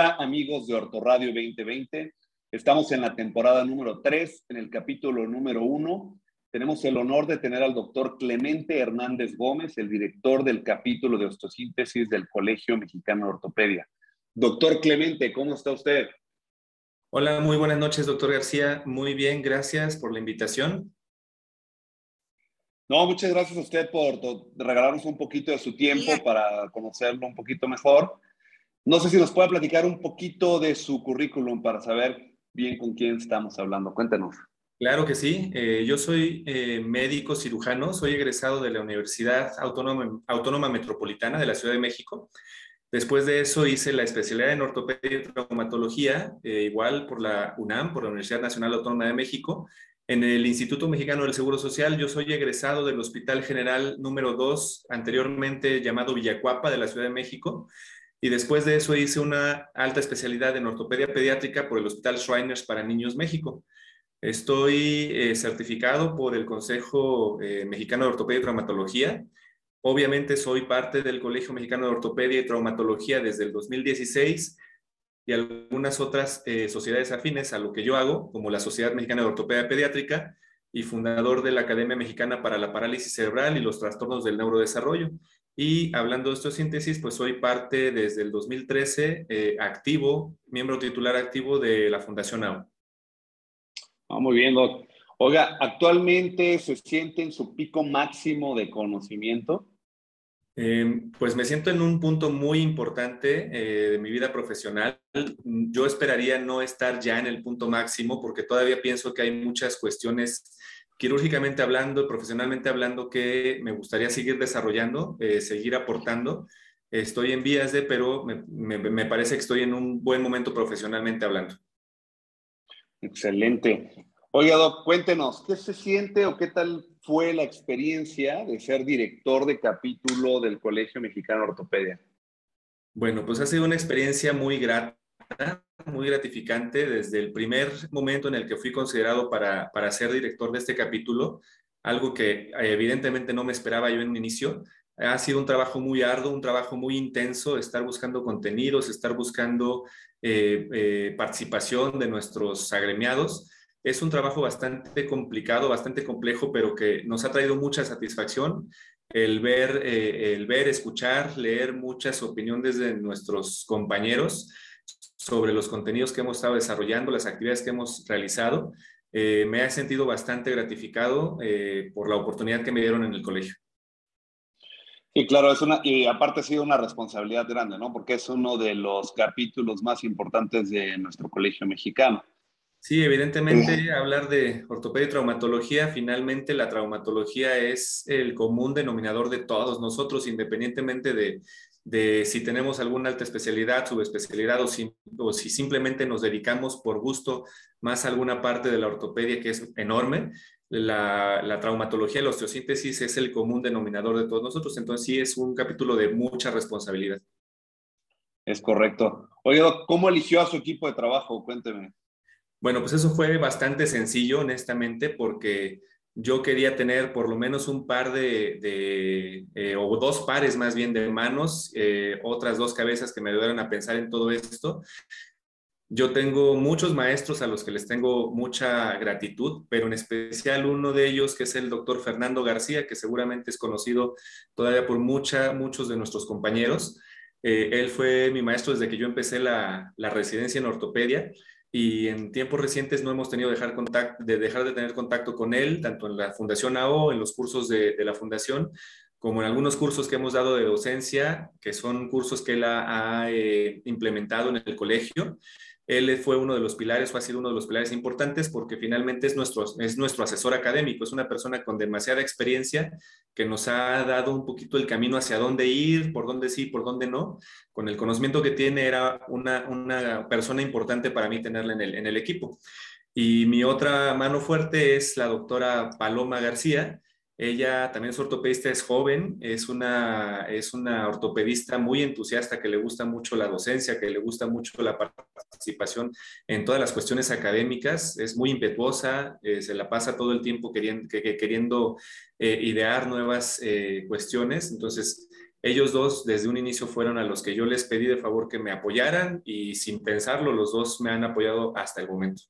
Hola amigos de Ortoradio 2020. Estamos en la temporada número 3, en el capítulo número 1. Tenemos el honor de tener al doctor Clemente Hernández Gómez, el director del capítulo de osteosíntesis del Colegio Mexicano de Ortopedia. Doctor Clemente, ¿cómo está usted? Hola, muy buenas noches, doctor García. Muy bien, gracias por la invitación. No, muchas gracias a usted por regalarnos un poquito de su tiempo para conocerlo un poquito mejor. No sé si nos puede platicar un poquito de su currículum para saber bien con quién estamos hablando. Cuéntenos. Claro que sí. Eh, yo soy eh, médico cirujano, soy egresado de la Universidad Autónoma, Metropolitana de la Ciudad de México. Después de eso hice la especialidad en ortopedia y traumatología, eh, igual por la UNAM, por la Universidad Nacional Autónoma de México. En el Instituto Mexicano del Seguro Social, yo soy egresado del Hospital General número 2, anteriormente llamado Villacuapa de la Ciudad de México y después de eso hice una alta especialidad en ortopedia pediátrica por el Hospital Shriners para Niños México. Estoy eh, certificado por el Consejo eh, Mexicano de Ortopedia y Traumatología. Obviamente soy parte del Colegio Mexicano de Ortopedia y Traumatología desde el 2016 y algunas otras eh, sociedades afines a lo que yo hago, como la Sociedad Mexicana de Ortopedia Pediátrica y fundador de la Academia Mexicana para la Parálisis Cerebral y los Trastornos del Neurodesarrollo. Y hablando de osteosíntesis, pues soy parte desde el 2013 eh, activo, miembro titular activo de la Fundación AO. Ah, muy bien, Doc. Oiga, ¿actualmente se siente en su pico máximo de conocimiento? Em, pues me siento en un punto muy importante eh, de mi vida profesional. Yo esperaría no estar ya en el punto máximo porque todavía pienso que hay muchas cuestiones quirúrgicamente hablando, profesionalmente hablando, que me gustaría seguir desarrollando, eh, seguir aportando. Estoy en vías de, pero me, parece que estoy en un buen momento profesionalmente hablando. Excelente. Oiga, Doc, cuéntenos, ¿qué se siente o qué tal fue la experiencia de ser director de capítulo del Colegio Mexicano de Ortopedia? Bueno, pues ha sido una experiencia muy grata muy gratificante desde el primer momento en el que fui considerado para, para ser director de este capítulo, algo que evidentemente no me esperaba yo en un inicio. Ha sido un trabajo muy arduo, un trabajo muy intenso, estar buscando contenidos, estar buscando eh, eh, participación de nuestros agremiados. Es un trabajo bastante complicado, bastante complejo, pero que nos ha traído mucha satisfacción el ver, eh, el ver, escuchar, leer muchas opiniones de nuestros compañeros sobre los contenidos que hemos estado desarrollando, las actividades que hemos realizado. Eh, me he sentido bastante gratificado eh, por la oportunidad que me dieron en el colegio. Y claro, es una, y aparte ha sido una responsabilidad grande, ¿no? Porque es uno de los capítulos más importantes de nuestro colegio mexicano. Sí, evidentemente hablar de ortopedia y traumatología, finalmente la traumatología es el común denominador de todos nosotros, independientemente de, de si tenemos alguna alta especialidad, subespecialidad o si, o si simplemente nos dedicamos por gusto más a alguna parte de la ortopedia que es enorme. La, la, traumatología, la osteosíntesis es el común denominador de todos nosotros, entonces sí es un capítulo de mucha responsabilidad. Es correcto. Oye, ¿cómo eligió a su equipo de trabajo? Cuénteme. Bueno, pues eso fue bastante sencillo, honestamente, porque yo quería tener por lo menos un par de, eh, o dos pares más bien de manos, eh, otras dos cabezas que me ayudaran a pensar en todo esto. Yo tengo muchos maestros a los que les tengo mucha gratitud, pero en especial uno de ellos que es el doctor Fernando García, que seguramente es conocido todavía por mucha, muchos de nuestros compañeros. Eh, él fue mi maestro desde que yo empecé la, la residencia en ortopedia y en tiempos recientes no hemos tenido dejar contacto, de dejar de tener contacto con él, tanto en la Fundación AO, en los cursos de, la Fundación, como en algunos cursos que hemos dado de docencia, que son cursos que él ha, eh, implementado en el colegio. Él fue uno de los pilares, o ha sido uno de los pilares importantes porque finalmente es nuestro, es nuestro asesor académico, es una persona con demasiada experiencia que nos ha dado un poquito el camino hacia dónde ir, por dónde sí, por dónde no. Con el conocimiento que tiene era una, una persona importante para mí tenerla en el, en el equipo. Y mi otra mano fuerte es la doctora Paloma García, ella también es ortopedista, es joven, es una, es una ortopedista muy entusiasta que le gusta mucho la docencia, que le gusta mucho la participación en todas las cuestiones académicas, es muy impetuosa, eh, se la pasa todo el tiempo queriendo, queriendo eh, idear nuevas eh, cuestiones. Entonces, ellos dos desde un inicio fueron a los que yo les pedí de favor que me apoyaran y sin pensarlo, los dos me han apoyado hasta el momento.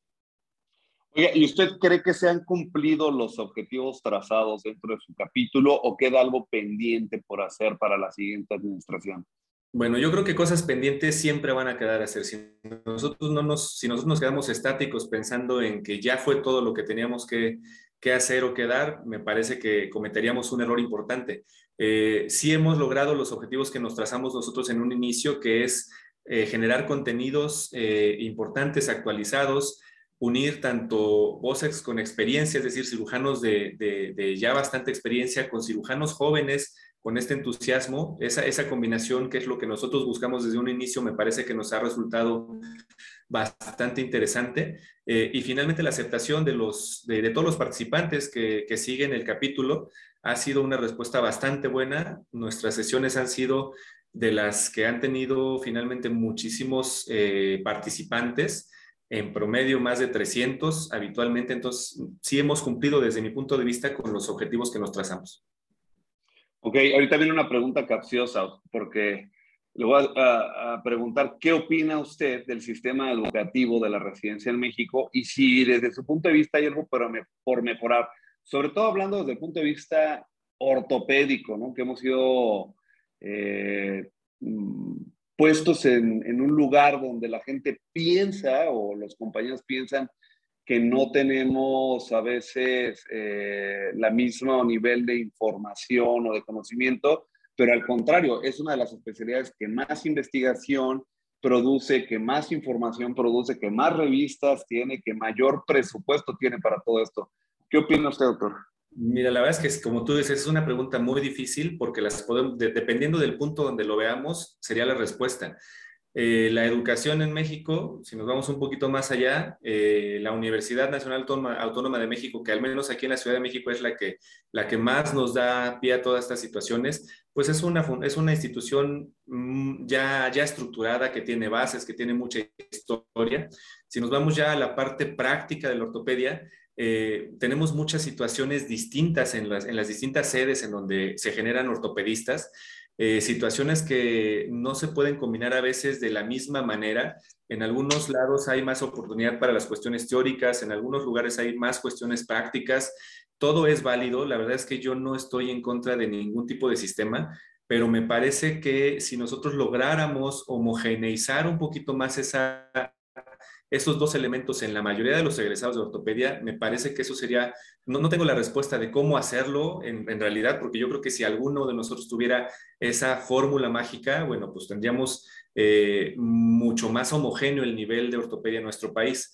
¿Y usted cree que se han cumplido los objetivos trazados dentro de su capítulo o queda algo pendiente por hacer para la siguiente administración? Bueno, yo creo que cosas pendientes siempre van a quedar a hacer. Si nosotros, no nos, si nosotros nos quedamos estáticos pensando en que ya fue todo lo que teníamos que, que hacer o que dar, me parece que cometeríamos un error importante. Eh, sí hemos logrado los objetivos que nos trazamos nosotros en un inicio, que es eh, generar contenidos eh, importantes, actualizados, unir tanto voces con experiencia, es decir, cirujanos de, ya bastante experiencia con cirujanos jóvenes con este entusiasmo, esa, esa combinación que es lo que nosotros buscamos desde un inicio, me parece que nos ha resultado bastante interesante. Eh, y finalmente la aceptación de, los, de, todos los participantes que, que, siguen el capítulo ha sido una respuesta bastante buena. Nuestras sesiones han sido de las que han tenido finalmente muchísimos eh, participantes en promedio más de 300 habitualmente, entonces sí hemos cumplido desde mi punto de vista con los objetivos que nos trazamos. Ok, ahorita viene una pregunta capciosa, porque le voy a, preguntar qué opina usted del sistema educativo de la residencia en México y si desde su punto de vista hay algo por, mejorar, sobre todo hablando desde el punto de vista ortopédico, ¿no? que hemos sido eh, mm, puestos en, un lugar donde la gente piensa o los compañeros piensan que no tenemos a veces eh, la misma nivel de información o de conocimiento, pero al contrario, es una de las especialidades que más investigación produce, que más información produce, que más revistas tiene, que mayor presupuesto tiene para todo esto. ¿Qué opina usted, doctor? Mira, la verdad es que, como tú dices, es una pregunta muy difícil porque las podemos, dependiendo del punto donde lo veamos, sería la respuesta. Eh, la educación en México, si nos vamos un poquito más allá, eh, la Universidad Nacional Autónoma, de México, que al menos aquí en la Ciudad de México es la que, la que más nos da pie a todas estas situaciones, pues es una, es una institución mm, ya, ya estructurada, que tiene bases, que tiene mucha historia. Si nos vamos ya a la parte práctica de la ortopedia, eh, tenemos muchas situaciones distintas en las, en las distintas sedes en donde se generan ortopedistas, eh, situaciones que no se pueden combinar a veces de la misma manera. En algunos lados hay más oportunidad para las cuestiones teóricas, en algunos lugares hay más cuestiones prácticas. Todo es válido. La verdad es que yo no estoy en contra de ningún tipo de sistema, pero me parece que si nosotros lográramos homogeneizar un poquito más esa esos dos elementos en la mayoría de los egresados de ortopedia, me parece que eso sería, no, no tengo la respuesta de cómo hacerlo en, realidad, porque yo creo que si alguno de nosotros tuviera esa fórmula mágica, bueno, pues tendríamos eh, mucho más homogéneo el nivel de ortopedia en nuestro país.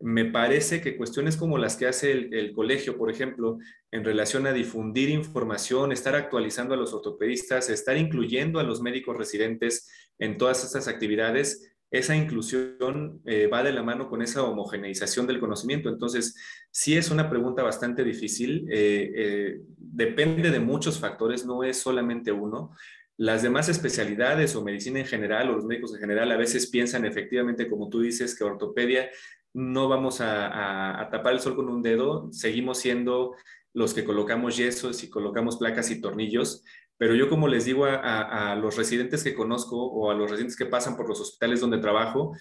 Me parece que cuestiones como las que hace el, colegio, por ejemplo, en relación a difundir información, estar actualizando a los ortopedistas, estar incluyendo a los médicos residentes en todas estas actividades, esa inclusión eh, va de la mano con esa homogeneización del conocimiento. Entonces, sí es una pregunta bastante difícil, eh, eh, depende de muchos factores, no es solamente uno. Las demás especialidades o medicina en general o los médicos en general a veces piensan efectivamente, como tú dices, que ortopedia no vamos a, a tapar el sol con un dedo, seguimos siendo los que colocamos yesos y colocamos placas y tornillos, pero yo como les digo a, los residentes que conozco o a los residentes que pasan por los hospitales donde trabajo,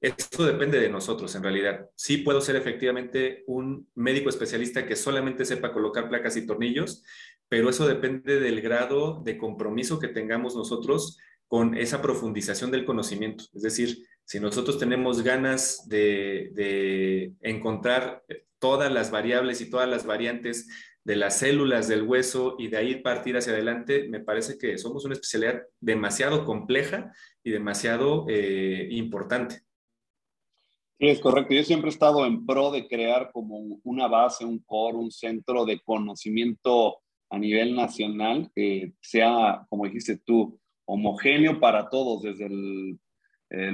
esto depende de nosotros en realidad. Sí puedo ser efectivamente un médico especialista que solamente sepa colocar placas y tornillos, pero eso depende del grado de compromiso que tengamos nosotros con esa profundización del conocimiento. Es decir, si nosotros tenemos ganas de, encontrar todas las variables y todas las variantes de las células del hueso y de ahí partir hacia adelante, me parece que somos una especialidad demasiado compleja y demasiado eh, importante. Sí, es correcto. Yo siempre he estado en pro de crear como una base, un core, un centro de conocimiento a nivel nacional que sea, como dijiste tú, homogéneo para todos, desde el,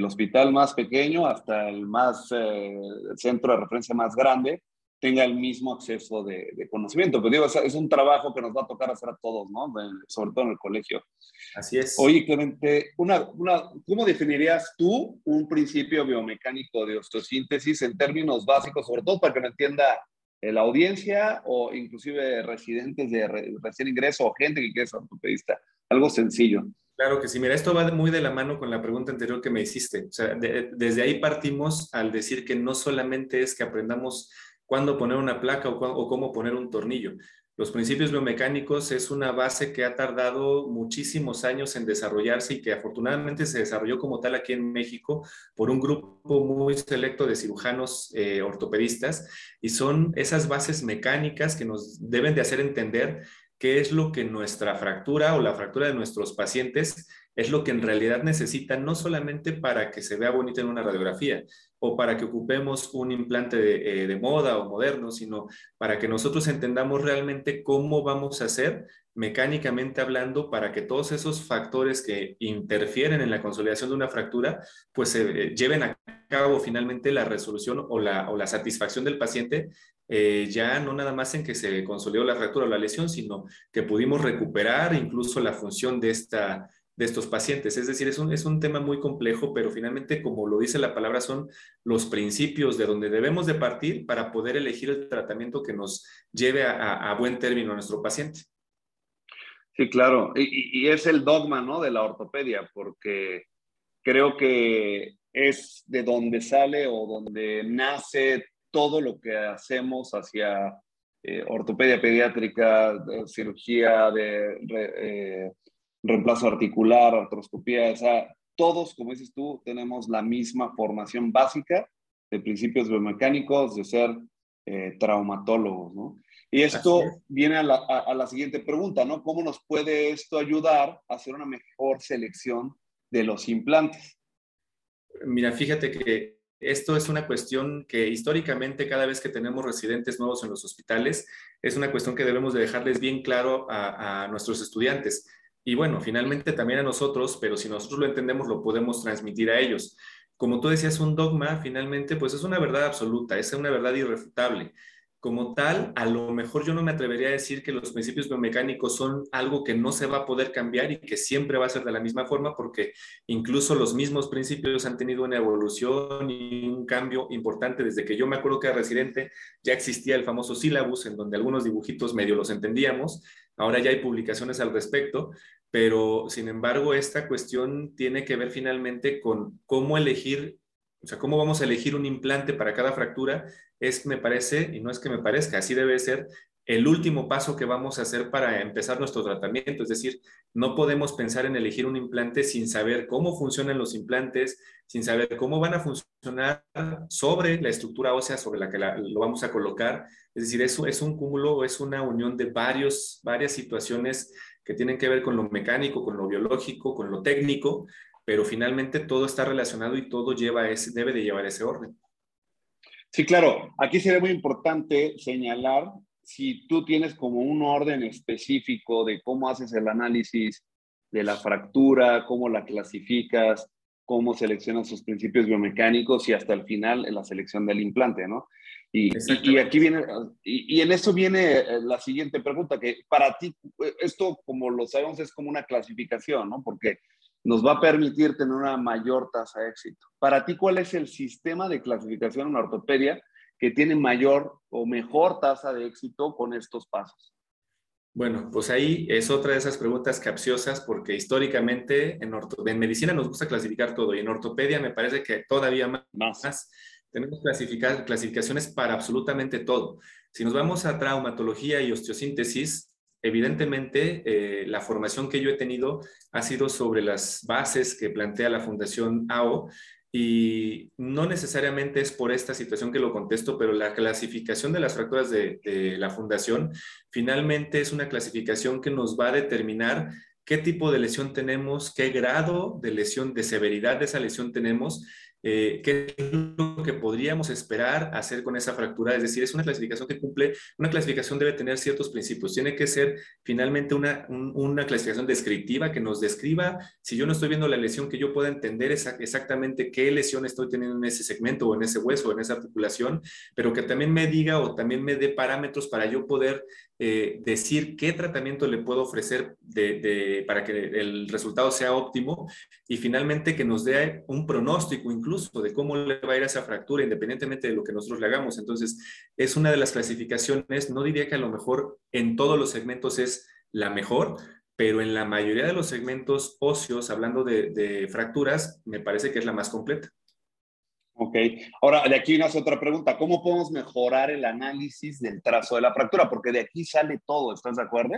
hospital más pequeño hasta el más eh, centro de referencia más grande, tenga el mismo acceso de, conocimiento. Pero digo, es, un trabajo que nos va a tocar hacer a todos, ¿no? sobre todo en el colegio. Así es. Oye, Clemente, una, una, ¿cómo definirías tú un principio biomecánico de osteosíntesis en términos básicos, sobre todo para que lo entienda la audiencia o inclusive residentes de recién ingreso o gente que quiere ser ortopedista? algo sencillo. Claro que sí. Mira, esto va muy de la mano con la pregunta anterior que me hiciste. O sea, desde ahí partimos al decir que no solamente es que aprendamos cuándo poner una placa o, cómo poner un tornillo. Los principios biomecánicos es una base que ha tardado muchísimos años en desarrollarse y que afortunadamente se desarrolló como tal aquí en México por un grupo muy selecto de cirujanos eh, ortopedistas y son esas bases mecánicas que nos deben de hacer entender qué es lo que nuestra fractura o la fractura de nuestros pacientes es lo que en realidad necesitan, no solamente para que se vea bonito en una radiografía o para que ocupemos un implante de, eh, moda o moderno, sino para que nosotros entendamos realmente cómo vamos a hacer mecánicamente hablando para que todos esos factores que interfieren en la consolidación de una fractura, pues se eh, lleven a cabo finalmente la resolución o la, o la satisfacción del paciente eh, ya no nada más en que se consolidó la fractura o la lesión, sino que pudimos recuperar incluso la función de, esta, de estos pacientes. Es decir, es un, es un tema muy complejo, pero finalmente, como lo dice la palabra, son los principios de donde debemos de partir para poder elegir el tratamiento que nos lleve a, buen término a nuestro paciente. Sí, claro. Y, y, es el dogma ¿no? de la ortopedia, porque creo que es de donde sale o donde nace todo lo que hacemos hacia eh, ortopedia pediátrica, cirugía de eh, reemplazo articular, artroscopía, o sea, todos, como dices tú, tenemos la misma formación básica de principios biomecánicos, de ser eh, traumatólogos, ¿no? Y esto viene a la, a la, siguiente pregunta, ¿no? ¿Cómo nos puede esto ayudar a hacer una mejor selección de los implantes? Mira, fíjate que esto es una cuestión que históricamente cada vez que tenemos residentes nuevos en los hospitales, es una cuestión que debemos de dejarles bien claro a, nuestros estudiantes. Y bueno, finalmente también a nosotros, pero si nosotros lo entendemos, lo podemos transmitir a ellos. Como tú decías, un dogma finalmente, pues es una verdad absoluta, es una verdad irrefutable como tal, a lo mejor yo no me atrevería a decir que los principios biomecánicos son algo que no se va a poder cambiar y que siempre va a ser de la misma forma, porque incluso los mismos principios han tenido una evolución y un cambio importante. Desde que yo me acuerdo que era residente, ya existía el famoso sílabus, en donde algunos dibujitos medio los entendíamos. Ahora ya hay publicaciones al respecto, pero sin embargo, esta cuestión tiene que ver finalmente con cómo elegir o sea, cómo vamos a elegir un implante para cada fractura. Es, me parece, y no es que me parezca, así debe ser el último paso que vamos a hacer para empezar nuestro tratamiento. Es decir, no podemos pensar en elegir un implante sin saber cómo funcionan los implantes, sin saber cómo van a funcionar sobre la estructura ósea sobre la que lo vamos a colocar. Es decir, eso es un cúmulo, es una unión de varios, varias situaciones que tienen que ver con lo mecánico, con lo biológico, con lo técnico, pero finalmente todo está relacionado y todo lleva debe de llevar ese orden. Sí, claro. Aquí sería muy importante señalar si tú tienes como un orden específico de cómo haces el análisis de la fractura, cómo la clasificas, cómo seleccionas sus principios biomecánicos y hasta el final la selección del implante, ¿no? Y, y, aquí viene, y, y, en eso viene eh, la siguiente pregunta, que para ti, esto como lo sabemos es como una clasificación, ¿no? Porque nos va a permitir tener una mayor tasa de éxito. Para ti, ¿cuál es el sistema de clasificación en ortopedia que tiene mayor o mejor tasa de éxito con estos pasos? Bueno, pues ahí es otra de esas preguntas capciosas porque históricamente en, en medicina nos gusta clasificar todo y en ortopedia me parece que todavía más, más. tenemos clasificaciones para absolutamente todo. Si nos vamos a traumatología y osteosíntesis, evidentemente eh, la formación que yo he tenido ha sido sobre las bases que plantea la Fundación AO y no necesariamente es por esta situación que lo contesto, pero la clasificación de las fracturas de, de la Fundación finalmente es una clasificación que nos va a determinar qué tipo de lesión tenemos, qué grado de lesión, de severidad de esa lesión tenemos eh, qué es lo que podríamos esperar hacer con esa fractura. Es decir, es una clasificación que cumple, una clasificación debe tener ciertos principios. Tiene que ser finalmente una, una clasificación descriptiva que nos describa, si yo no estoy viendo la lesión, que yo pueda entender exactamente qué lesión estoy teniendo en ese segmento o en ese hueso o en esa articulación, pero que también me diga o también me dé parámetros para yo poder eh, decir qué tratamiento le puedo ofrecer de, para que el resultado sea óptimo y finalmente que nos dé un pronóstico incluso de cómo le va a ir a esa fractura independientemente de lo que nosotros le hagamos. Entonces, es una de las clasificaciones, no diría que a lo mejor en todos los segmentos es la mejor, pero en la mayoría de los segmentos óseos, hablando de, fracturas, me parece que es la más completa. Ok, ahora de aquí nace otra pregunta. ¿Cómo podemos mejorar el análisis del trazo de la fractura? Porque de aquí sale todo, ¿estás de acuerdo?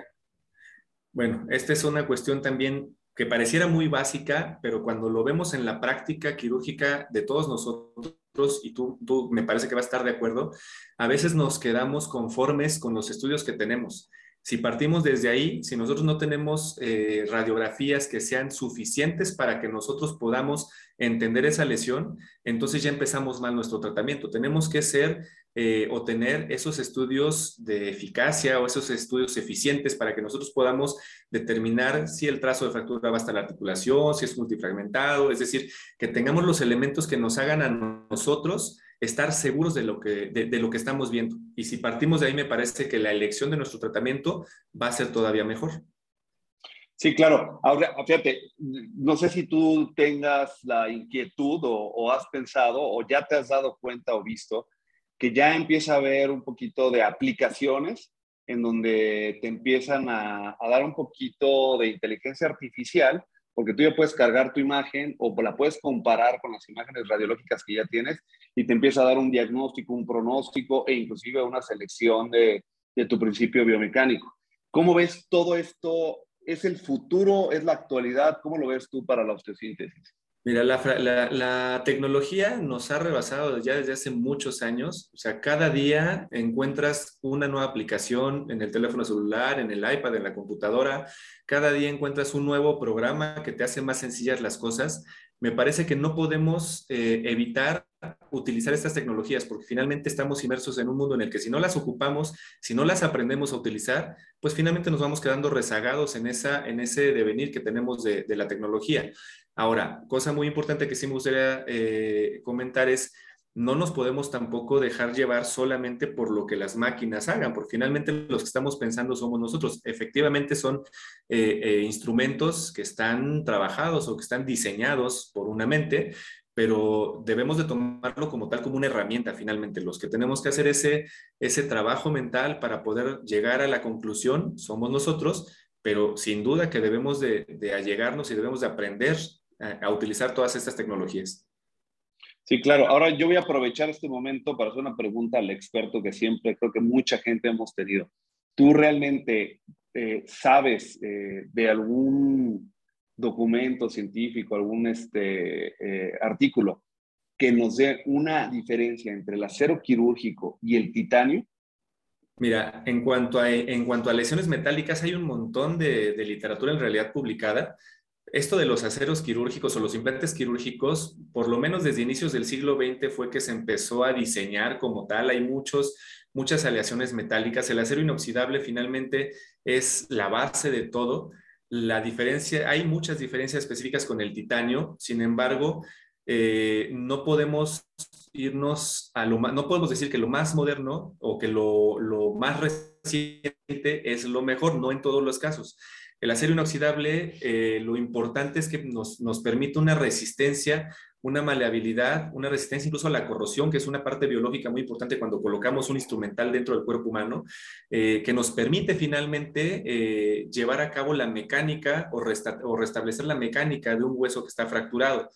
Bueno, esta es una cuestión también que pareciera muy básica, pero cuando lo vemos en la práctica quirúrgica de todos nosotros, y tú, tú me parece que vas a estar de acuerdo, a veces nos quedamos conformes con los estudios que tenemos. Si partimos desde ahí, si nosotros no tenemos eh, radiografías que sean suficientes para que nosotros podamos entender esa lesión, entonces ya empezamos mal nuestro tratamiento. Tenemos que ser eh, o tener esos estudios de eficacia o esos estudios eficientes para que nosotros podamos determinar si el trazo de fractura va hasta la articulación, si es multifragmentado, es decir, que tengamos los elementos que nos hagan a nosotros estar seguros de lo, que, de, lo que estamos viendo. Y si partimos de ahí, me parece que la elección de nuestro tratamiento va a ser todavía mejor. Sí, claro. Ahora, fíjate, no sé si tú tengas la inquietud o, has pensado o ya te has dado cuenta o visto que ya empieza a haber un poquito de aplicaciones en donde te empiezan a, dar un poquito de inteligencia artificial porque tú ya puedes cargar tu imagen o la puedes comparar con las imágenes radiológicas que ya tienes y te empieza a dar un diagnóstico, un pronóstico e inclusive una selección de, de tu principio biomecánico. ¿Cómo ves todo esto? ¿Es el futuro? ¿Es la actualidad? ¿Cómo lo ves tú para la osteosíntesis? Mira, la, tecnología nos ha rebasado ya desde hace muchos años. O sea, cada día encuentras una nueva aplicación en el teléfono celular, en el iPad, en la computadora. Cada día encuentras un nuevo programa que te hace más sencillas las cosas. Me parece que no podemos eh, evitar utilizar estas tecnologías porque finalmente estamos inmersos en un mundo en el que si no las ocupamos, si no las aprendemos a utilizar, pues finalmente nos vamos quedando rezagados en, esa, en ese devenir que tenemos de, la tecnología. Ahora, cosa muy importante que sí me gustaría eh, comentar es, no nos podemos tampoco dejar llevar solamente por lo que las máquinas hagan, porque finalmente los que estamos pensando somos nosotros. Efectivamente son eh, eh, instrumentos que están trabajados o que están diseñados por una mente, pero debemos de tomarlo como tal, como una herramienta finalmente. Los que tenemos que hacer ese, ese trabajo mental para poder llegar a la conclusión somos nosotros, pero sin duda que debemos de, de allegarnos y debemos de aprender a utilizar todas estas tecnologías. Sí, claro. Ahora yo voy a aprovechar este momento para hacer una pregunta al experto que siempre creo que mucha gente hemos tenido. ¿Tú realmente eh, sabes eh, de algún documento científico, algún este, eh, artículo que nos dé una diferencia entre el acero quirúrgico y el titanio? Mira, en cuanto a, en cuanto a lesiones metálicas, hay un montón de, de literatura en realidad publicada esto de los aceros quirúrgicos o los implantes quirúrgicos, por lo menos desde inicios del siglo XX fue que se empezó a diseñar como tal. Hay muchos, muchas aleaciones metálicas. El acero inoxidable finalmente es la base de todo. La diferencia, hay muchas diferencias específicas con el titanio. Sin embargo, eh, no podemos irnos a lo más, no podemos decir que lo más moderno o que lo, lo más reciente es lo mejor, no en todos los casos. El acero inoxidable, eh, lo importante es que nos, permite una resistencia, una maleabilidad, una resistencia incluso a la corrosión, que es una parte biológica muy importante cuando colocamos un instrumental dentro del cuerpo humano, eh, que nos permite finalmente eh, llevar a cabo la mecánica o, restablecer la mecánica de un hueso que está fracturado.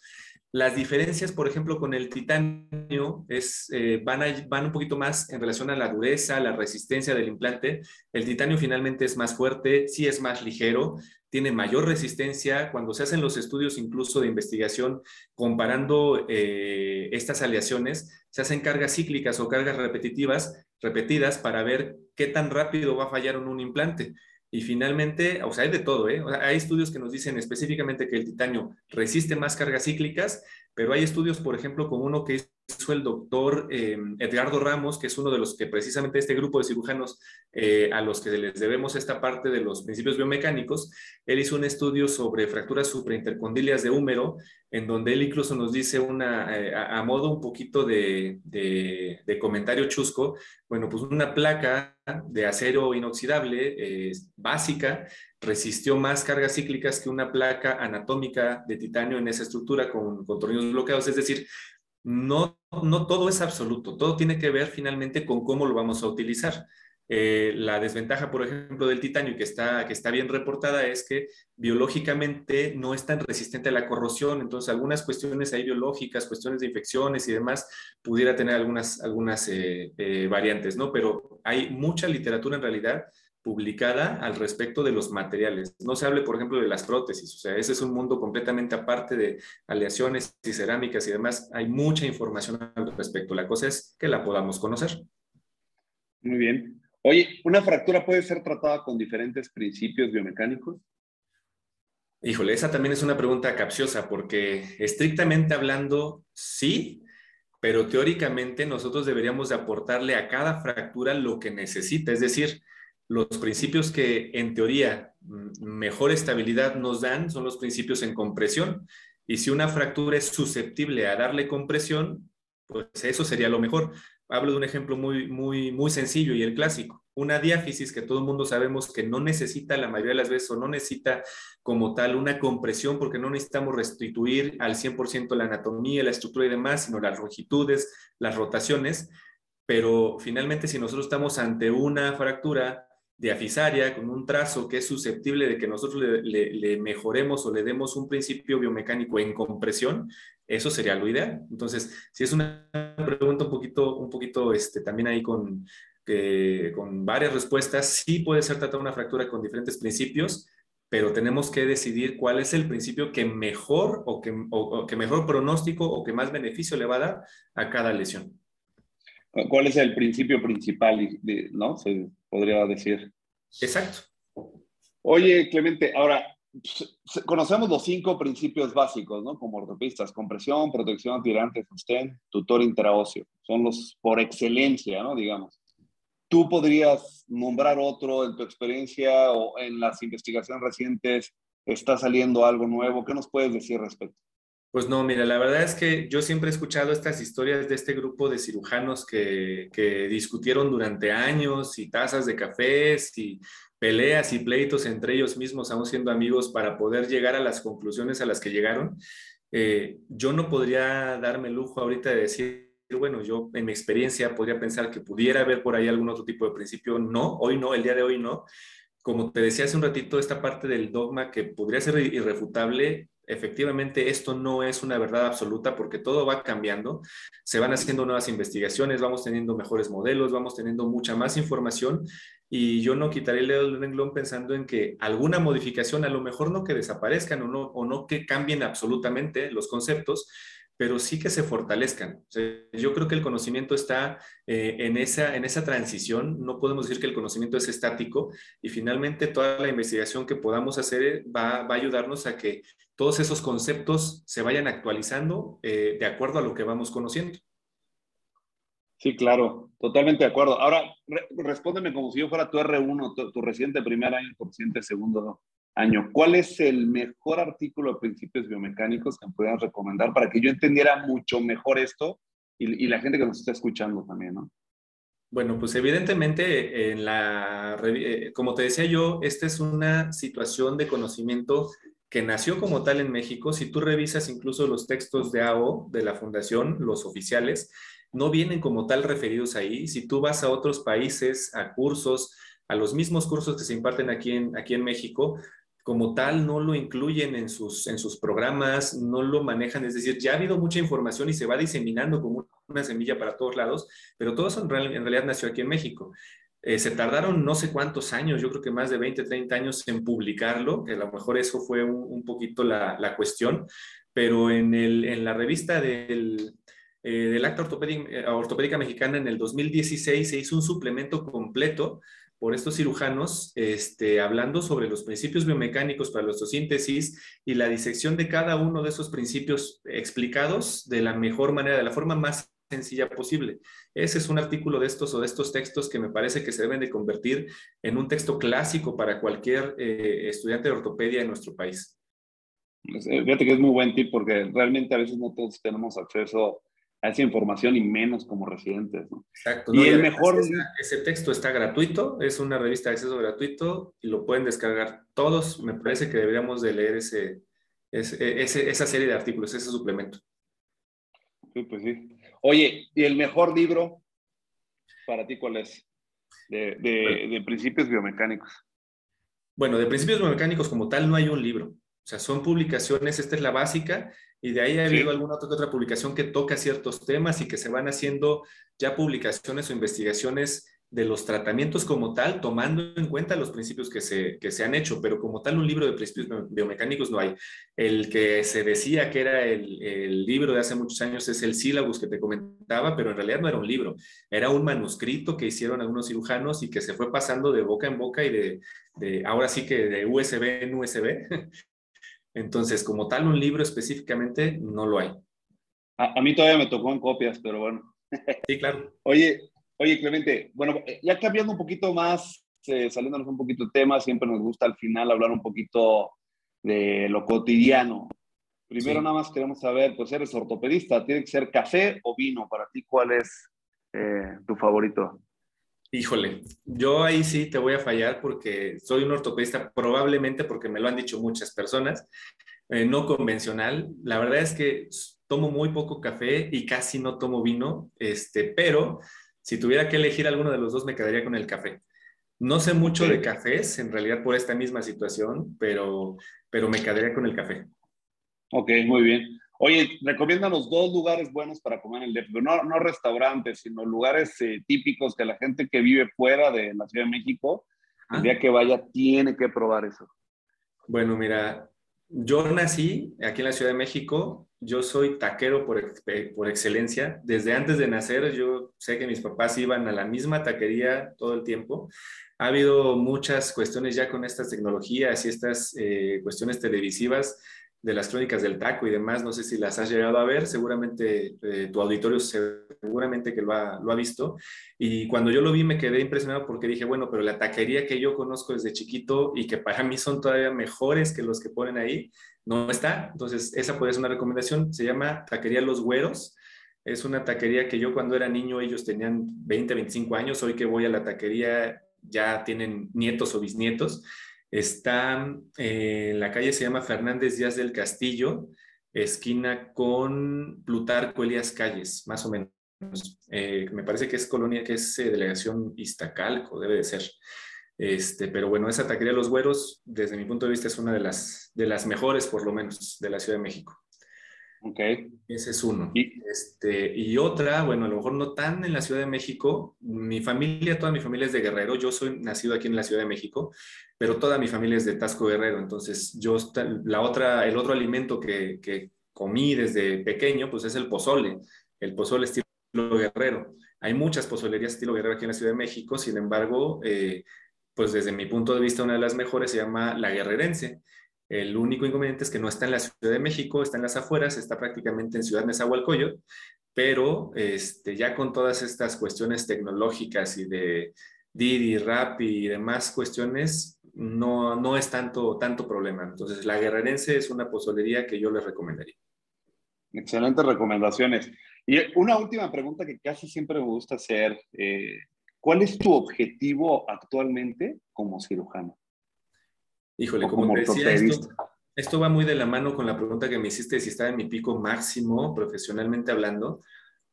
Las diferencias, por ejemplo, con el titanio es, eh, van, van un poquito más en relación a la dureza, la resistencia del implante. El titanio finalmente es más fuerte, sí es más ligero, tiene mayor resistencia. Cuando se hacen los estudios incluso de investigación comparando eh, estas aleaciones, se hacen cargas cíclicas o cargas repetitivas, repetidas para ver qué tan rápido va a fallar un implante. Y finalmente, o sea, hay de todo, ¿eh? hay estudios que nos dicen específicamente que el titanio resiste más cargas cíclicas, pero hay estudios, por ejemplo, como uno que hizo el doctor eh, Edgardo Ramos, que es uno de los que precisamente este grupo de cirujanos eh, a los que les debemos esta parte de los principios biomecánicos, él hizo un estudio sobre fracturas supraintercondilias de húmero, en donde él incluso nos dice una, eh, a, modo un poquito de, de, comentario chusco, bueno, pues una placa de acero inoxidable básica resistió más cargas cíclicas que una placa anatómica de titanio en esa estructura con, con tornillos bloqueados. Es decir, no, no todo es absoluto, todo tiene que ver finalmente con cómo lo vamos a utilizar. Eh, la desventaja, por ejemplo, del titanio, que está, que está bien reportada, es que biológicamente no es tan resistente a la corrosión. Entonces, algunas cuestiones ahí biológicas, cuestiones de infecciones y demás, pudiera tener algunas, algunas eh, eh, variantes, ¿no? Pero hay mucha literatura en realidad publicada al respecto de los materiales. No se hable, por ejemplo, de las prótesis, o sea, ese es un mundo completamente aparte de aleaciones y cerámicas y demás. Hay mucha información al respecto. La cosa es que la podamos conocer. Muy bien. Oye, ¿una fractura puede ser tratada con diferentes principios biomecánicos? Híjole, esa también es una pregunta capciosa porque estrictamente hablando, sí, pero teóricamente nosotros deberíamos de aportarle a cada fractura lo que necesita, es decir, los principios que en teoría mm, mejor estabilidad nos dan son los principios en compresión. Y si una fractura es susceptible a darle compresión, pues eso sería lo mejor hablo de un ejemplo muy, muy, muy sencillo y el clásico. Una diáfisis que todo el mundo sabemos que no necesita la mayoría de las veces o no necesita como tal una compresión porque no necesitamos restituir al 100% la anatomía, la estructura y demás, sino las longitudes, las rotaciones. Pero finalmente si nosotros estamos ante una fractura diafisaria con un trazo que es susceptible de que nosotros le, mejoremos o le demos un principio biomecánico en compresión, eso sería lo ideal. Entonces, si es una pregunta un poquito, un poquito este, también ahí con, con varias respuestas, sí puede ser tratada una fractura con diferentes principios, pero tenemos que decidir cuál es el principio que mejor o que, que mejor pronóstico o que más beneficio le va a dar a cada lesión. ¿Cuál es el principio principal, no? Se podría decir. Exacto. Oye, Clemente, ahora, conocemos los cinco principios básicos, ¿no? Como ortopistas, compresión, protección, tirante, sostén, tutor intraóseo. Son los por excelencia, ¿no? Digamos. ¿Tú podrías nombrar otro en tu experiencia o en las investigaciones recientes? ¿Está saliendo algo nuevo? ¿Qué nos puedes decir respecto? Pues no, mira, la verdad es que yo siempre he escuchado estas historias de este grupo de cirujanos que, discutieron durante años y tazas de cafés y peleas y pleitos entre ellos mismos, aún siendo amigos, para poder llegar a las conclusiones a las que llegaron. Eh, yo no podría darme el lujo ahorita de decir, bueno, yo en mi experiencia podría pensar que pudiera haber por ahí algún otro tipo de principio. No, hoy no, el día de hoy no. Como te decía hace un ratito, esta parte del dogma que podría ser irrefutable, efectivamente esto no es una verdad absoluta porque todo va cambiando, se van haciendo nuevas investigaciones, vamos teniendo mejores modelos, vamos teniendo mucha más información. Y yo no quitaré el dedo del renglón pensando en que alguna modificación, a lo mejor no que desaparezcan o no, o no que cambien absolutamente los conceptos, pero sí que se fortalezcan. yo creo que el conocimiento está eh, en, esa, en esa transición, no podemos decir que el conocimiento es estático y finalmente toda la investigación que podamos hacer va, va a ayudarnos a que todos esos conceptos se vayan actualizando eh, de acuerdo a lo que vamos conociendo. Sí, claro, totalmente de acuerdo. Ahora, respóndeme como si yo fuera tu R1, tu, reciente primer año, tu reciente segundo año. ¿Cuál es el mejor artículo de principios biomecánicos que me recomendar para que yo entendiera mucho mejor esto y, la gente que nos está escuchando también, ¿no? Bueno, pues evidentemente, en la, eh, como te decía yo, esta es una situación de conocimiento que nació como tal en México. Si tú revisas incluso los textos de AO, de la fundación, los oficiales, no vienen como tal referidos ahí. Si tú vas a otros países, a cursos, a los mismos cursos que se imparten aquí en, aquí en México, como tal no lo incluyen en sus, en sus programas, no lo manejan, es decir, ya ha habido mucha información y se va diseminando como una semilla para todos lados, pero todo eso en, realidad nació aquí en México. Eh, se tardaron no sé cuántos años, yo creo que más de 20, 30 años en publicarlo, que a lo mejor eso fue un, poquito la, la, cuestión, pero en, el, en la revista del, eh, del Acta eh, Ortopédica, Mexicana en el 2016 se hizo un suplemento completo por estos cirujanos, este, hablando sobre los principios biomecánicos para la osteosíntesis y la disección de cada uno de esos principios explicados de la mejor manera, de la forma más sencilla posible. Ese es un artículo de estos o de estos textos que me parece que se deben de convertir en un texto clásico para cualquier eh, estudiante de ortopedia en nuestro país. Fíjate que es muy buen tip porque realmente a veces no todos tenemos acceso a esa información y menos como residentes. ¿no? Exacto. Y el mejor... Ese, texto está gratuito, es una revista de acceso gratuito y lo pueden descargar todos. Me parece que deberíamos de leer ese, ese, esa serie de artículos, ese suplemento. Sí, pues sí. Oye, ¿y el mejor libro para ti cuál es? de, de, principios biomecánicos. Bueno, de principios biomecánicos como tal no hay un libro. O sea, son publicaciones, esta es la básica, y de ahí ha habido alguna otra, otra publicación que toca ciertos temas y que se van haciendo ya publicaciones o investigaciones de los tratamientos como tal, tomando en cuenta los principios que se, que se han hecho, pero como tal un libro de principios biomecánicos no hay. El que se decía que era el, el, libro de hace muchos años es el sílabus que te comentaba, pero en realidad no era un libro, era un manuscrito que hicieron algunos cirujanos y que se fue pasando de boca en boca y de, de ahora sí que de USB en USB. Entonces, como tal, un libro específicamente no lo hay. A, a mí todavía me tocó en copias, pero bueno. Sí, claro. Oye, Oye, Clemente, bueno, eh, ya cambiando un poquito más, eh, saliéndonos un poquito de tema, siempre nos gusta al final hablar un poquito de lo cotidiano. Primero nada más queremos saber, pues eres ortopedista, ¿tiene que ser café o vino? Para ti, ¿cuál es eh, tu favorito? Híjole, yo ahí sí te voy a fallar porque soy un ortopedista, probablemente porque me lo han dicho muchas personas, no convencional. La verdad es que tomo muy poco café y casi no tomo vino, este, pero si tuviera que elegir alguno de los dos, me quedaría con el café. No sé mucho de cafés, en realidad por esta misma situación, pero, pero me quedaría con el café. Ok, muy bien. Oye, recomiéndanos dos lugares buenos para comer en el DF, no, no restaurantes, sino lugares eh, típicos que la gente que vive fuera de la Ciudad de México, el día que vaya, tiene que probar eso. Bueno, mira, yo nací aquí en la Ciudad de México, yo soy taquero por, por, excelencia. Desde antes de nacer, yo sé que mis papás iban a la misma taquería todo el tiempo. Ha habido muchas cuestiones ya con estas tecnologías y estas eh, cuestiones televisivas de las crónicas del taco y demás, no sé si las has llegado a ver, seguramente eh, tu auditorio seguramente que lo ha, lo ha visto. Y cuando yo lo vi me quedé impresionado porque dije, bueno, pero la taquería que yo conozco desde chiquito y que para mí son todavía mejores que los que ponen ahí, no está. Entonces, esa puede ser una recomendación. Se llama Taquería Los Güeros. Es una taquería que yo cuando era niño ellos tenían 20, 25 años. Hoy que voy a la taquería ya tienen nietos o bisnietos Está eh, la calle, se llama Fernández Díaz del Castillo, esquina con Plutarco Elías Calles, más o menos. Eh, me parece que es colonia, que es eh, delegación Iztacalco, debe de ser. Este, pero bueno, esa taquería Los Güeros, desde mi punto de vista, es una de las, de las mejores, por lo menos, de la Ciudad de México. Ok. Ese es uno. ¿Y? Este, y otra, bueno, a lo mejor no tan en la Ciudad de México. Mi familia, toda mi familia es de Guerrero. Yo soy nacido aquí en la Ciudad de México, pero toda mi familia es de Tasco Guerrero. Entonces, yo, la otra, el otro alimento que, que comí desde pequeño, pues es el pozole. El pozole estilo guerrero. Hay muchas pozolerías estilo guerrero aquí en la Ciudad de México. Sin embargo, eh, pues desde mi punto de vista, una de las mejores se llama la guerrerense el único inconveniente es que no está en la Ciudad de México, está en las afueras, está prácticamente en Ciudad Nezahualcóyotl, pero este, ya con todas estas cuestiones tecnológicas y de Didi, Rappi y demás cuestiones, no, no es tanto, tanto problema. Entonces, la guerrerense es una pozolería que yo les recomendaría. Excelentes recomendaciones. Y una última pregunta que casi siempre me gusta hacer. Eh, ¿Cuál es tu objetivo actualmente como cirujano? Híjole, como, te decía, esto, va muy de la mano con la pregunta que me hiciste si estaba en mi pico máximo profesionalmente hablando.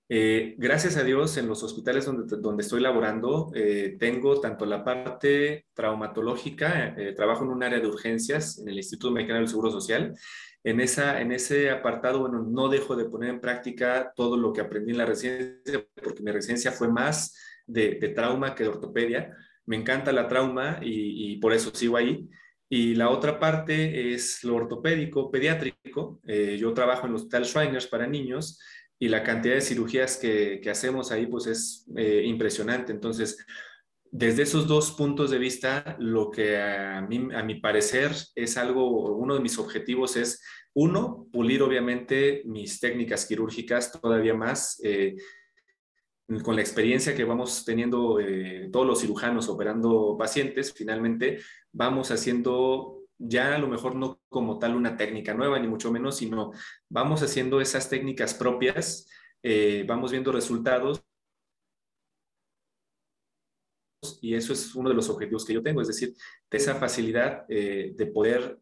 Eh, gracias a Dios, en los hospitales donde, donde estoy laborando, eh, tengo tanto la parte traumatológica, eh, trabajo en un área de urgencias en el Instituto Mexicano del Seguro Social. En, esa, en ese apartado, bueno, no dejo de poner en práctica todo lo que aprendí en la residencia, porque mi residencia fue más de, de trauma que de ortopedia. Me encanta la trauma y, y por eso sigo ahí. Y la otra parte es lo ortopédico, pediátrico. Eh, yo trabajo en el Hospital Shriners para niños y la cantidad de cirugías que, que hacemos ahí pues es eh, impresionante. Entonces, desde esos dos puntos de vista, lo que a, mí, a mi parecer es algo, uno de mis objetivos es, uno, pulir obviamente mis técnicas quirúrgicas todavía más. Eh, con la experiencia que vamos teniendo eh, todos los cirujanos operando pacientes, finalmente vamos haciendo ya a lo mejor no como tal una técnica nueva, ni mucho menos, sino vamos haciendo esas técnicas propias, eh, vamos viendo resultados. Y eso es uno de los objetivos que yo tengo, es decir, de esa facilidad eh, de poder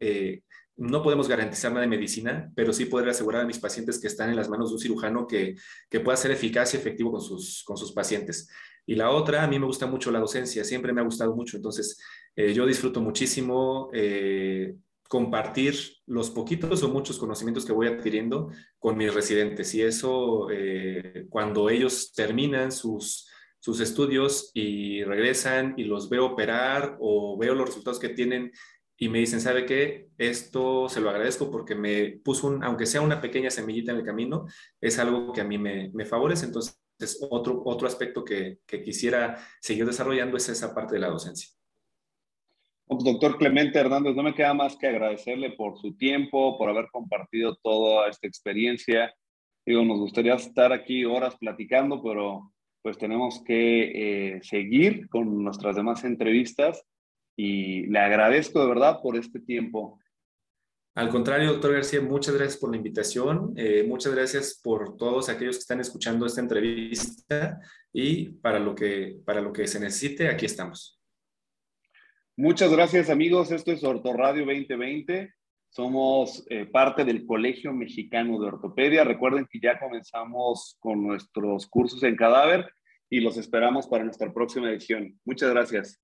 no podemos garantizar nada de medicina, pero sí poder asegurar a mis pacientes que están en las manos de un cirujano que, que pueda ser eficaz y efectivo con sus, con sus pacientes. Y la otra, a mí me gusta mucho la docencia, siempre me ha gustado mucho, entonces eh, yo disfruto muchísimo eh, compartir los poquitos o muchos conocimientos que voy adquiriendo con mis residentes y eso eh, cuando ellos terminan sus, sus estudios y regresan y los veo operar o veo los resultados que tienen y me dicen, ¿sabe qué? Esto se lo agradezco porque me puso, un, aunque sea una pequeña semillita en el camino, es algo que a mí me, me favorece. Entonces, otro, otro aspecto que, que, quisiera seguir desarrollando es esa parte de la docencia. Pues, doctor Clemente Hernández, no me queda más que agradecerle por su tiempo, por haber compartido toda esta experiencia. Digo, nos gustaría estar aquí horas platicando, pero pues tenemos que eh, seguir con nuestras demás entrevistas y le agradezco de verdad por este tiempo. Al contrario, doctor García, muchas gracias por la invitación, eh, muchas gracias por todos aquellos que están escuchando esta entrevista y para lo que, para lo que se necesite, aquí estamos. Muchas gracias amigos, esto es Ortoradio 2020, somos eh, parte del Colegio Mexicano de Ortopedia, recuerden que ya comenzamos con nuestros cursos en cadáver y los esperamos para nuestra próxima edición. Muchas gracias.